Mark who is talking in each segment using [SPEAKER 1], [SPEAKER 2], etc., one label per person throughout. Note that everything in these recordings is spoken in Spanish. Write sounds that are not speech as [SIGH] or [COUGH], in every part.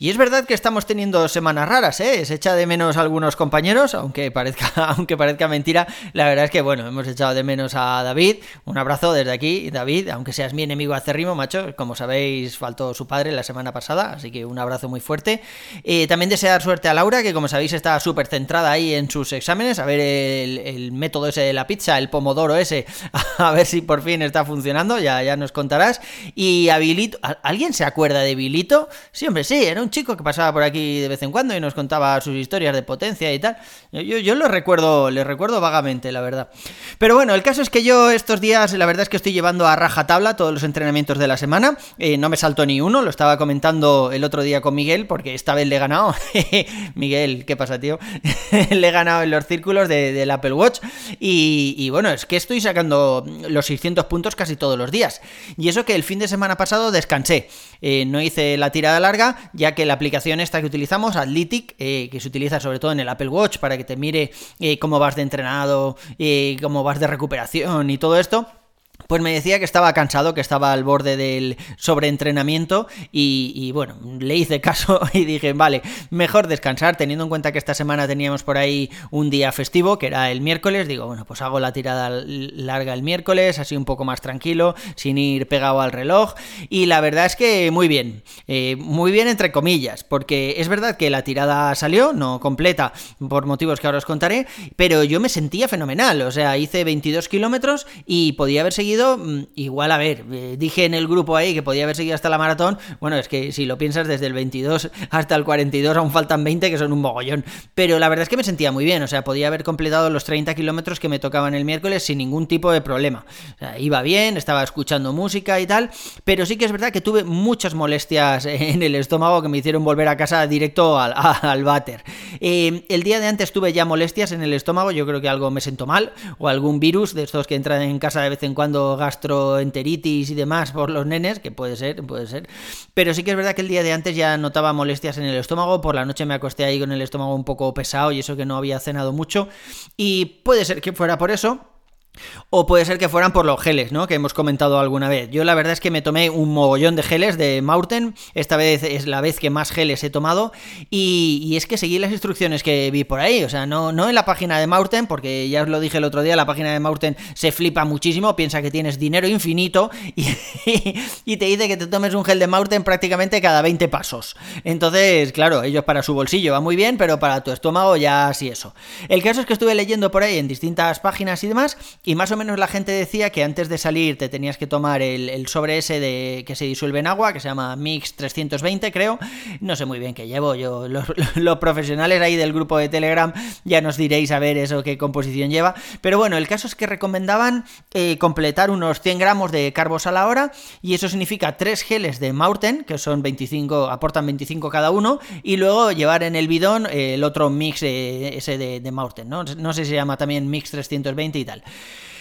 [SPEAKER 1] Y es verdad que estamos teniendo semanas raras, ¿eh? Se echa de menos a algunos compañeros, aunque parezca, [LAUGHS] aunque parezca mentira. La verdad es que, bueno, hemos echado de menos a David. Un abrazo desde aquí, David, aunque seas mi enemigo acérrimo, macho. Como sabéis, faltó su padre la semana pasada, así que un abrazo muy fuerte. Eh, también desear suerte a Laura, que como sabéis está súper centrada ahí en sus exámenes, a ver el, método ese de la pizza, el pomodoro ese, [LAUGHS] a ver si por fin está funcionando, ya, ya nos contarás. Y a Bilito, ¿alguien se acuerda de Bilito? Sí, hombre, sí, era chico que pasaba por aquí de vez en cuando y nos contaba sus historias de potencia y tal. Yo, lo recuerdo, le recuerdo vagamente, la verdad. Pero bueno, el caso es que yo estos días, la verdad es que estoy llevando a rajatabla todos los entrenamientos de la semana. Eh, no me salto ni uno, lo estaba comentando el otro día con Miguel, porque esta vez le he ganado. [LAUGHS] Miguel, ¿qué pasa, tío? [LAUGHS] le he ganado en los círculos de, del Apple Watch. Y, bueno, es que estoy sacando los 600 puntos casi todos los días. Y eso que el fin de semana pasado descansé. Eh, no hice la tirada larga, ya que la aplicación esta que utilizamos, Athletic, eh, que se utiliza sobre todo en el Apple Watch para que te mire eh, cómo vas de entrenado, eh, cómo vas de recuperación y todo esto, pues me decía que estaba cansado, que estaba al borde del sobreentrenamiento y, bueno, le hice caso [LAUGHS] y dije, vale, mejor descansar, teniendo en cuenta que esta semana teníamos por ahí un día festivo, que era el miércoles, digo, bueno, pues hago la tirada larga el miércoles, así un poco más tranquilo, sin ir pegado al reloj y la verdad es que muy bien, eh, muy bien entre comillas, porque es verdad que la tirada salió, no completa, por motivos que ahora os contaré, pero yo me sentía fenomenal, o sea, hice 22 kilómetros y podía haber seguido Mm, igual, a ver, eh, dije en el grupo ahí que podía haber seguido hasta la maratón. Bueno, es que si lo piensas, desde el 22 hasta el 42 aún faltan 20, que son un mogollón. Pero la verdad es que me sentía muy bien, o sea, podía haber completado los 30 kilómetros que me tocaban el miércoles sin ningún tipo de problema. O sea, iba bien, estaba escuchando música y tal, pero sí que es verdad que tuve muchas molestias [LAUGHS] en el estómago que me hicieron volver a casa directo al, [LAUGHS] al váter. Eh, el día de antes tuve ya molestias en el estómago, yo creo que algo me sentó mal, o algún virus de estos que entran en casa de vez en cuando gastroenteritis y demás por los nenes, que puede ser, puede ser. Pero sí que es verdad que el día de antes ya notaba molestias en el estómago, por la noche me acosté ahí con el estómago un poco pesado y eso que no había cenado mucho. Y puede ser que fuera por eso. O puede ser que fueran por los geles, ¿no? Que hemos comentado alguna vez. Yo la verdad es que me tomé un mogollón de geles de Maurten. Esta vez es la vez que más geles he tomado. Y, es que seguí las instrucciones que vi por ahí. O sea, no, no en la página de Maurten, porque ya os lo dije el otro día, la página de Maurten se flipa muchísimo. Piensa que tienes dinero infinito y, [LAUGHS] y te dice que te tomes un gel de Maurten prácticamente cada 20 pasos. Entonces, claro, ellos para su bolsillo va muy bien, pero para tu estómago ya sí eso. El caso es que estuve leyendo por ahí en distintas páginas y demás y más o menos la gente decía que antes de salir te tenías que tomar el, sobre ese de que se disuelve en agua, que se llama Mix 320, creo. No sé muy bien qué llevo. Yo, [LAUGHS] los, profesionales ahí del grupo de Telegram ya nos diréis a ver eso qué composición lleva. Pero bueno, el caso es que recomendaban eh, completar unos 100 gramos de carbos a la hora. Y eso significa tres geles de Maurten, que son 25, aportan 25 cada uno. Y luego llevar en el bidón eh, el otro mix eh, ese de, de ¿no? No sé si se llama también Mix 320 y tal.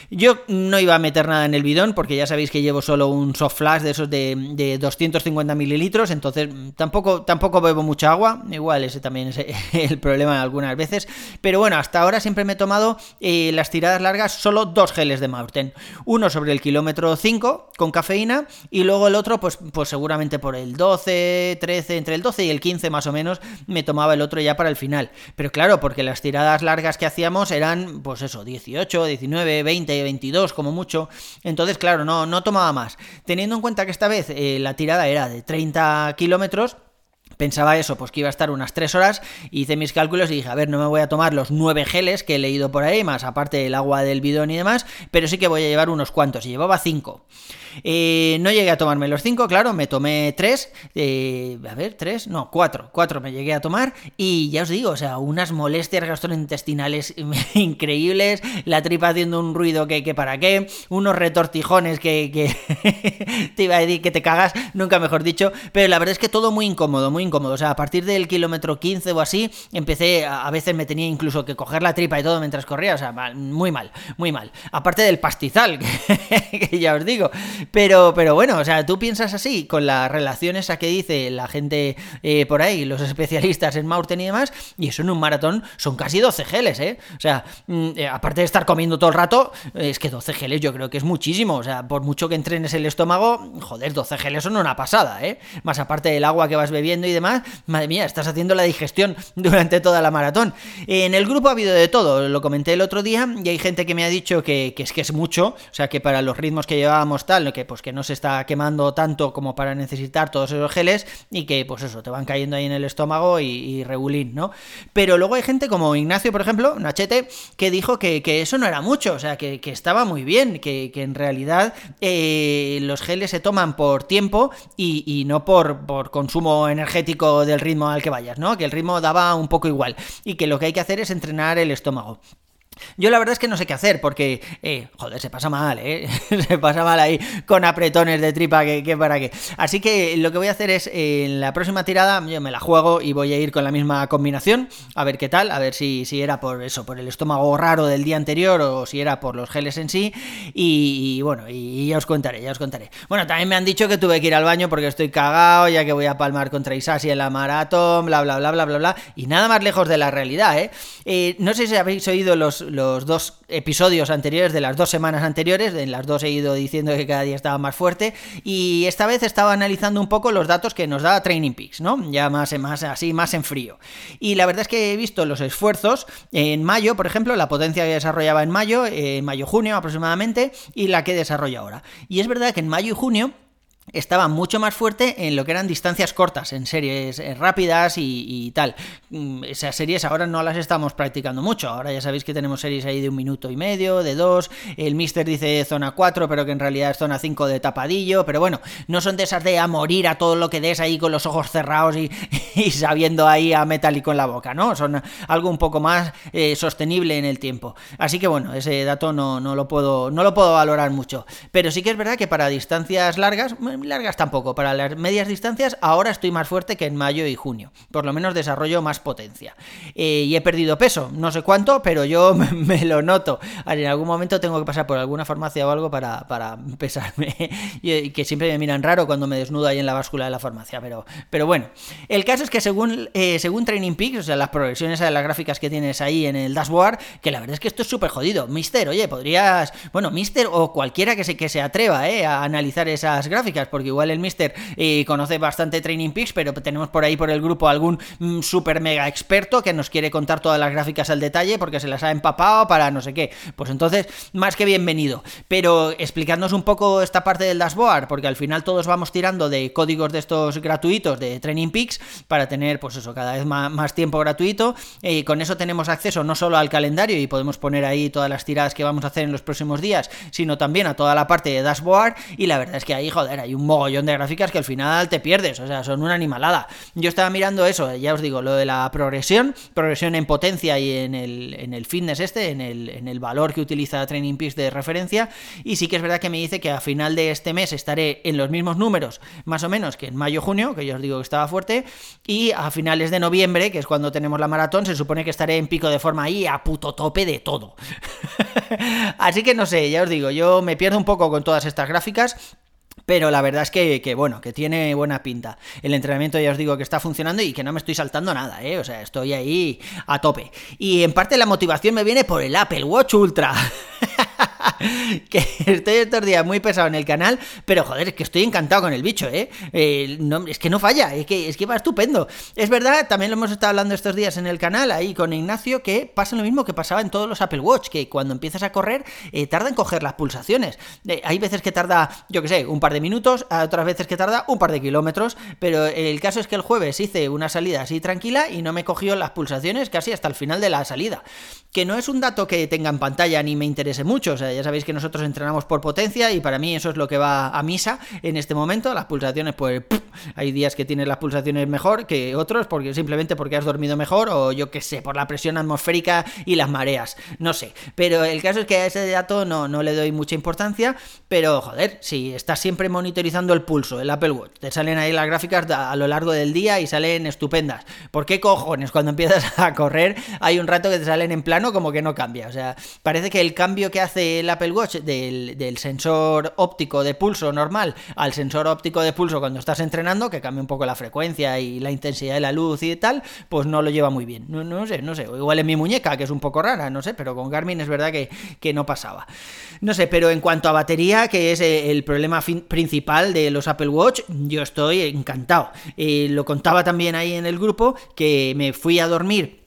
[SPEAKER 1] Yo no iba a meter nada en el bidón porque ya sabéis que llevo solo un soft flash de esos de, de 250 mililitros, entonces tampoco, tampoco bebo mucha agua, igual ese también es [LAUGHS] el problema algunas veces, pero bueno, hasta ahora siempre me he tomado eh, las tiradas largas solo dos geles de Maurten, uno sobre el kilómetro 5 con cafeína y luego el otro pues, pues seguramente por el 12, 13, entre el 12 y el 15 más o menos me tomaba el otro ya para el final, pero claro, porque las tiradas largas que hacíamos eran pues eso, 18, 19, 20, 22 como mucho. Entonces, claro, no, no tomaba más. Teniendo en cuenta que esta vez eh, la tirada era de 30 kilómetros, Pensaba eso, pues que iba a estar unas 3 horas, hice mis cálculos y dije, a ver, no me voy a tomar los 9 geles que he leído por ahí, más aparte el agua del bidón y demás, pero sí que voy a llevar unos cuantos, y llevaba 5. Eh, no llegué a tomarme los 5, claro, me tomé 3, eh, a ver, 3, no, 4, 4 me llegué a tomar, y ya os digo, o sea, unas molestias gastrointestinales [LAUGHS] increíbles, la tripa haciendo un ruido que, que para qué, unos retortijones que, que [LAUGHS] te iba a decir que te cagas, nunca mejor dicho, pero la verdad es que todo muy incómodo, muy incómodo. O sea, a partir del kilómetro 15 o así, empecé, a veces me tenía incluso que coger la tripa y todo mientras corría. O sea, muy mal, muy mal. Aparte del pastizal, [LAUGHS] que, ya os digo. Pero, pero bueno, o sea, tú piensas así, con las relaciones a que dice la gente eh, por ahí, los especialistas en mountain y demás, y eso en un maratón son casi 12 geles, ¿eh? O sea, mm, eh, aparte de estar comiendo todo el rato, es que 12 geles yo creo que es muchísimo. O sea, por mucho que entrenes el estómago, joder, 12 geles son una pasada, ¿eh? Más aparte del agua que vas bebiendo y madre mía, estás haciendo la digestión [LAUGHS] durante toda la maratón. En el grupo ha habido de todo, lo comenté el otro día, y hay gente que me ha dicho que, es que es mucho, o sea, que para los ritmos que llevábamos tal, que pues que no se está quemando tanto como para necesitar todos esos geles, y que pues eso, te van cayendo ahí en el estómago y, regulín, ¿no? Pero luego hay gente como Ignacio, por ejemplo, Nachete, que dijo que, eso no era mucho, o sea, que, estaba muy bien, que, en realidad eh, los geles se toman por tiempo y, no por, por, consumo energético del ritmo al que vayas, ¿no? Que el ritmo daba un poco igual y que lo que hay que hacer es entrenar el estómago. Yo la verdad es que no sé qué hacer, porque, eh, joder, se pasa mal, ¿eh? [LAUGHS] se pasa mal ahí con apretones de tripa, que, para qué. Así que lo que voy a hacer es, en la próxima tirada, yo me la juego y voy a ir con la misma combinación, a ver qué tal, a ver si, si era por eso, por el estómago raro del día anterior o si era por los geles en sí, y, bueno, y, ya os contaré, ya os contaré. Bueno, también me han dicho que tuve que ir al baño porque estoy cagado, ya que voy a palmar contra Isasi en la maratón, bla, bla, bla, bla, bla, bla, y nada más lejos de la realidad, ¿eh? eh no sé si habéis oído los los dos episodios anteriores de las dos semanas anteriores, en las dos he ido diciendo que cada día estaba más fuerte, y esta vez estaba analizando un poco los datos que nos da Training Peaks, ¿no? Ya más, más así, más en frío. Y la verdad es que he visto los esfuerzos en mayo, por ejemplo, la potencia que desarrollaba en mayo, en mayo-junio aproximadamente, y la que desarrolla ahora. Y es verdad que en mayo y junio estaba mucho más fuerte en lo que eran distancias cortas, en series eh, rápidas y, tal. Mm, esas series ahora no las estamos practicando mucho. Ahora ya sabéis que tenemos series ahí de un minuto y medio, de dos. El Mister dice zona 4, pero que en realidad es zona 5 de tapadillo. Pero bueno, no son de esas de a morir a todo lo que des ahí con los ojos cerrados y, [LAUGHS] sabiendo ahí a metálico en la boca, ¿no? Son algo un poco más eh, sostenible en el tiempo. Así que bueno, ese dato no, no, lo puedo, no lo puedo valorar mucho. Pero sí que es verdad que para distancias largas largas tampoco. Para las medias distancias ahora estoy más fuerte que en mayo y junio. Por lo menos desarrollo más potencia. Eh, y he perdido peso, no sé cuánto, pero yo [LAUGHS] me, lo noto. En algún momento tengo que pasar por alguna farmacia o algo para, para pesarme. [LAUGHS] y que siempre me miran raro cuando me desnudo ahí en la báscula de la farmacia. Pero, pero bueno, el caso es que según, eh, según Training Peaks, o sea, las progresiones de las gráficas que tienes ahí en el dashboard, que la verdad es que esto es súper jodido. Mister, oye, podrías, bueno, Mister o cualquiera que se, que se atreva eh, a analizar esas gráficas porque igual el Mister eh, conoce bastante Training Peaks, pero tenemos por ahí por el grupo algún mm, super mega experto que nos quiere contar todas las gráficas al detalle porque se las ha empapado para no sé qué. Pues entonces, más que bienvenido. Pero explicadnos un poco esta parte del dashboard, porque al final todos vamos tirando de códigos de estos gratuitos de Training Peaks para tener, pues eso, cada vez más, tiempo gratuito. Y con eso tenemos acceso no solo al calendario y podemos poner ahí todas las tiradas que vamos a hacer en los próximos días, sino también a toda la parte de dashboard. Y la verdad es que ahí, joder, hay un mogollón de gráficas que al final te pierdes, o sea, son una animalada. Yo estaba mirando eso, ya os digo, lo de la progresión, progresión en potencia y en el, en el fitness este, en el, en el valor que utiliza Training Peaks de referencia, y sí que es verdad que me dice que a final de este mes estaré en los mismos números, más o menos, que en mayo-junio, que yo os digo que estaba fuerte, y a finales de noviembre, que es cuando tenemos la maratón, se supone que estaré en pico de forma ahí a puto tope de todo. [LAUGHS] Así que no sé, ya os digo, yo me pierdo un poco con todas estas gráficas. Pero la verdad es que, bueno, que tiene buena pinta. El entrenamiento ya os digo que está funcionando y que no me estoy saltando nada, ¿eh? O sea, estoy ahí a tope. Y en parte la motivación me viene por el Apple Watch Ultra. [LAUGHS] [LAUGHS] que estoy estos días muy pesado en el canal, pero joder, es que estoy encantado con el bicho, ¿eh? es que no falla, es que, va estupendo. Es verdad, también lo hemos estado hablando estos días en el canal, ahí con Ignacio, que pasa lo mismo que pasaba en todos los Apple Watch, que cuando empiezas a correr, eh, tarda en coger las pulsaciones. Eh, hay veces que tarda, yo que sé, un par de minutos, otras veces que tarda un par de kilómetros, pero el caso es que el jueves hice una salida así tranquila y no me cogió las pulsaciones casi hasta el final de la salida. Que no es un dato que tenga en pantalla ni me interese mucho, o sea, Ya sabéis que nosotros entrenamos por potencia y para mí eso es lo que va a misa en este momento. Las pulsaciones, pues hay días que tienes las pulsaciones mejor que otros, porque simplemente porque has dormido mejor o yo qué sé, por la presión atmosférica y las mareas. No sé. Pero el caso es que a ese dato no, no le doy mucha importancia. Pero joder, si estás siempre monitorizando el pulso, el Apple Watch, te salen ahí las gráficas a lo largo del día y salen estupendas. ¿Por qué cojones cuando empiezas [LAUGHS] a correr hay un rato que te salen en plano como que no cambia? O sea, parece que el cambio que hace el Apple Watch del, del sensor óptico de pulso normal al sensor óptico de pulso cuando estás entrenando, que cambia un poco la frecuencia y la intensidad de la luz y tal, pues no lo lleva muy bien. No, no sé, no sé. Igual en mi muñeca, que es un poco rara, no sé, pero con Garmin es verdad que, que no pasaba. No sé, pero en cuanto a batería, que es eh, el problema principal de los Apple Watch, yo estoy encantado. Eh, lo contaba también ahí en el grupo que me fui a dormir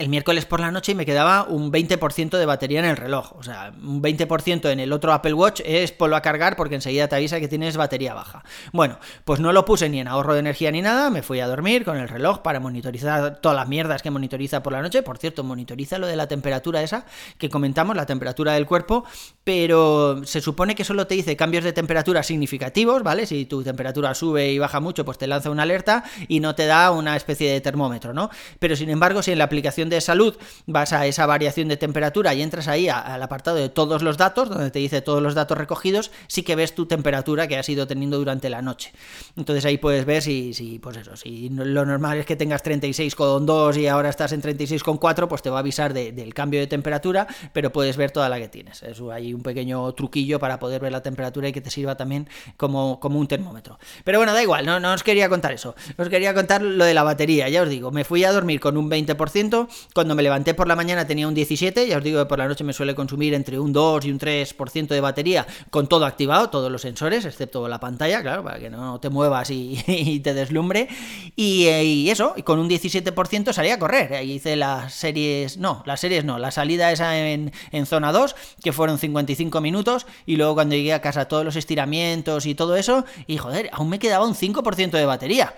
[SPEAKER 1] el miércoles por la noche y me quedaba un 20% de batería en el reloj. O sea, un 20% en el otro Apple Watch es polo a cargar porque enseguida te avisa que tienes batería baja. Bueno, pues no lo puse ni en ahorro de energía ni nada, me fui a dormir con el reloj para monitorizar todas las mierdas que monitoriza por la noche. Por cierto, monitoriza lo de la temperatura esa que comentamos, la temperatura del cuerpo, pero se supone que solo te dice cambios de temperatura significativos, ¿vale? Si tu temperatura sube y baja mucho, pues te lanza una alerta y no te da una especie de termómetro, ¿no? Pero sin embargo, si en la aplicación de salud vas a esa variación de temperatura y entras ahí al apartado de todos los datos, donde te dice todos los datos recogidos, sí que ves tu temperatura que has ido teniendo durante la noche. Entonces ahí puedes ver si, si pues eso, si lo normal es que tengas 36,2 y ahora estás en 36,4, pues te va a avisar del cambio de temperatura, pero puedes ver toda la que tienes. Eso hay un pequeño truquillo para poder ver la temperatura y que te sirva también como, como un termómetro. Pero bueno, da igual, no, no os quería contar eso. Os quería contar lo de la batería. Ya os digo, me fui a dormir con un 20%, cuando me levanté por la mañana tenía un 17, ya os digo que por la noche me suele consumir entre un 2 y un 3% de batería con todo activado, todos los sensores, excepto la pantalla, claro, para que no te muevas y, [LAUGHS] te deslumbre. Y, eh, y, eso, con un 17% salí a correr. Hice las series, no, las series no, la salida esa en, en zona 2, que fueron 55 minutos, y luego cuando llegué a casa todos los estiramientos y todo eso, y joder, aún me quedaba un 5% de batería.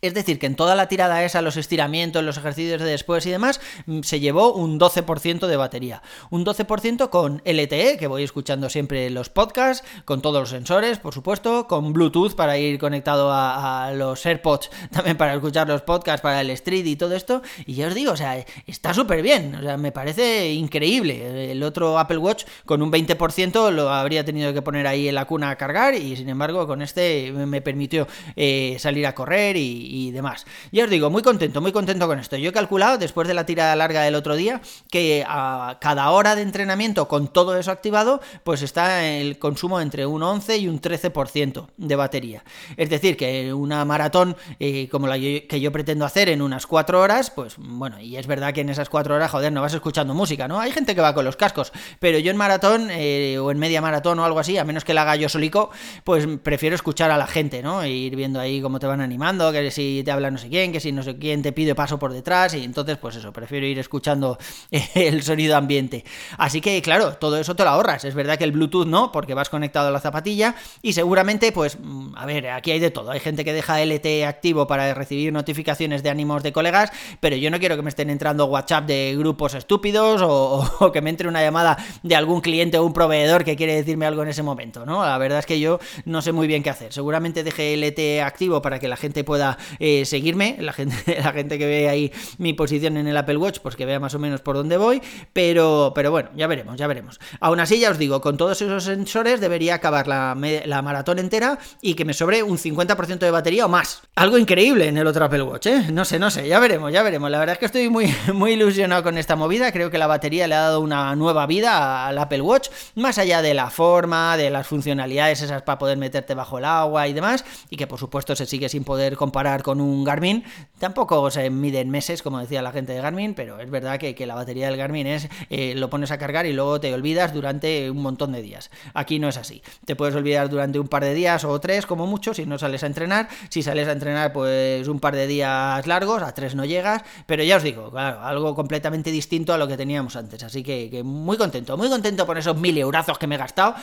[SPEAKER 1] Es decir, que en toda la tirada esa, los estiramientos, los ejercicios de después y demás, mm, se llevó un 12% de batería. Un 12% con LTE, que voy escuchando siempre los podcasts, con todos los sensores, por supuesto, con Bluetooth para ir conectado a, los AirPods, [LAUGHS] también para escuchar los podcasts, para el Street y todo esto. Y ya os digo, o sea, está súper bien. O sea, me parece increíble. El otro Apple Watch con un 20% lo habría tenido que poner ahí en la cuna a cargar y sin embargo con este me permitió eh, salir a correr y y demás. Ya os digo, muy contento, muy contento con esto. Yo he calculado, después de la tirada larga del otro día, que a cada hora de entrenamiento con todo eso activado, pues está el consumo entre un 11 y un 13% de batería. Es decir, que una maratón eh, como la que yo pretendo hacer en unas 4 horas, pues bueno, y es verdad que en esas 4 horas, joder, no vas escuchando música, ¿no? Hay gente que va con los cascos, pero yo en maratón eh, o en media maratón o algo así, a menos que la haga yo solico, pues prefiero escuchar a la gente, ¿no? E ir viendo ahí cómo te van animando, que si te habla no sé quién, que si no sé quién te pide paso por detrás y entonces pues eso, prefiero ir escuchando [LAUGHS] el sonido ambiente. Así que claro, todo eso te lo ahorras. Es verdad que el Bluetooth no, porque vas conectado a la zapatilla y seguramente pues, mm, a ver, aquí hay de todo. Hay gente que deja LTE activo para recibir notificaciones de ánimos de colegas, pero yo no quiero que me estén entrando WhatsApp de grupos estúpidos [LAUGHS] o, que me entre una llamada de algún cliente o un proveedor que quiere decirme algo en ese momento, ¿no? La verdad es que yo no sé muy bien qué hacer. Seguramente deje LTE activo para que la gente pueda eh, seguirme, la gente, [LAUGHS] la gente que ve ahí mi posición en el Apple Watch, pues que vea más o menos por dónde voy, pero, pero bueno, ya veremos, ya veremos. Aún así, ya os digo, con todos esos sensores debería acabar la, la maratón entera y que me sobre un 50% de batería o más. Algo increíble en el otro Apple Watch, ¿eh? No sé, no sé, ya veremos, ya veremos. La verdad es que estoy muy, [LAUGHS] muy ilusionado con esta movida, creo que la batería le ha dado una nueva vida al Apple Watch, más allá de la forma, de las funcionalidades esas para poder meterte bajo el agua y demás, y que por supuesto se sigue sin poder comparar con un Garmin. Tampoco se mide en meses, como decía la gente de Garmin, pero es verdad que, la batería del Garmin es eh, lo pones a cargar y luego te olvidas durante un montón de días. Aquí no es así. Te puedes olvidar durante un par de días o tres, como mucho, si no sales a entrenar. Si sales a entrenar, pues un par de días largos, a tres no llegas. Pero ya os digo, claro, algo completamente distinto a lo que teníamos antes. Así que, muy contento, muy contento por esos mil eurazos que me he gastado,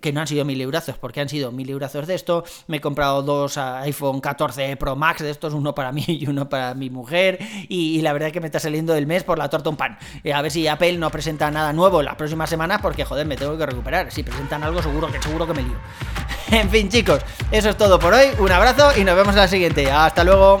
[SPEAKER 1] que no han sido mil eurazos, porque han sido mil eurazos de esto. Me he comprado dos iPhone 14 Pro Max de estos, uno para mí y uno para mi mujer. Y, la verdad es que me está saliendo del mes por la torta un pan. a ver si Apple no presenta nada nuevo la próxima semana, porque joder, me tengo que recuperar. Si presentan algo, seguro que seguro que me lío. [LAUGHS] en fin, chicos, eso es todo por hoy. Un abrazo y nos vemos en la siguiente. Hasta luego.